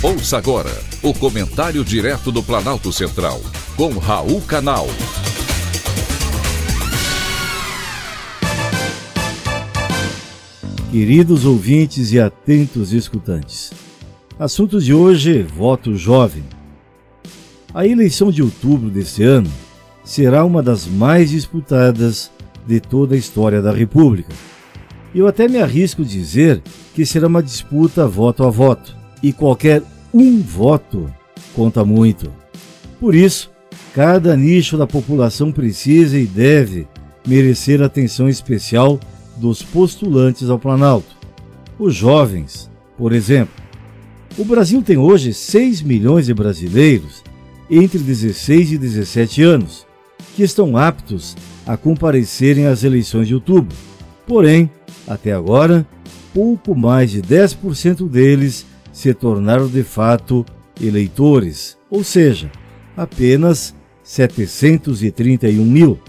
Ouça agora o comentário direto do Planalto Central, com Raul Canal. Queridos ouvintes e atentos escutantes, assunto de hoje: voto jovem. A eleição de outubro deste ano será uma das mais disputadas de toda a história da República. Eu até me arrisco dizer que será uma disputa voto a voto e qualquer um voto conta muito. Por isso, cada nicho da população precisa e deve merecer atenção especial dos postulantes ao Planalto. Os jovens, por exemplo. O Brasil tem hoje 6 milhões de brasileiros entre 16 e 17 anos que estão aptos a comparecerem às eleições de outubro. Porém, até agora, pouco mais de 10% deles se tornaram de fato eleitores, ou seja, apenas 731 mil.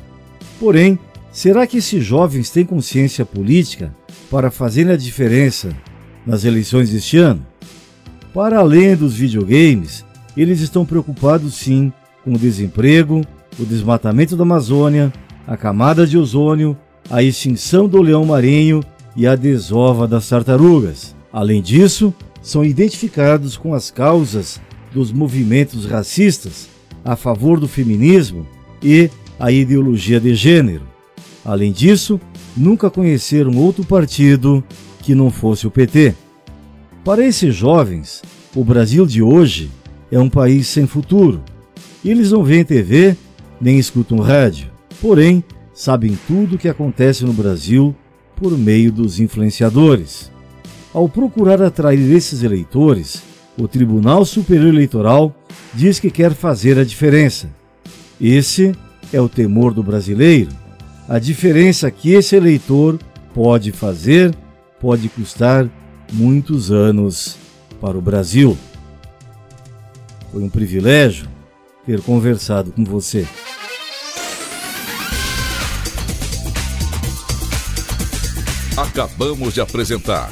Porém, será que esses jovens têm consciência política para fazerem a diferença nas eleições deste ano? Para além dos videogames, eles estão preocupados sim com o desemprego, o desmatamento da Amazônia, a camada de ozônio, a extinção do leão marinho e a desova das tartarugas. Além disso, são identificados com as causas dos movimentos racistas a favor do feminismo e a ideologia de gênero. Além disso, nunca conheceram outro partido que não fosse o PT. Para esses jovens, o Brasil de hoje é um país sem futuro. Eles não veem TV nem escutam rádio, porém sabem tudo o que acontece no Brasil por meio dos influenciadores. Ao procurar atrair esses eleitores, o Tribunal Superior Eleitoral diz que quer fazer a diferença. Esse é o temor do brasileiro. A diferença que esse eleitor pode fazer pode custar muitos anos para o Brasil. Foi um privilégio ter conversado com você. Acabamos de apresentar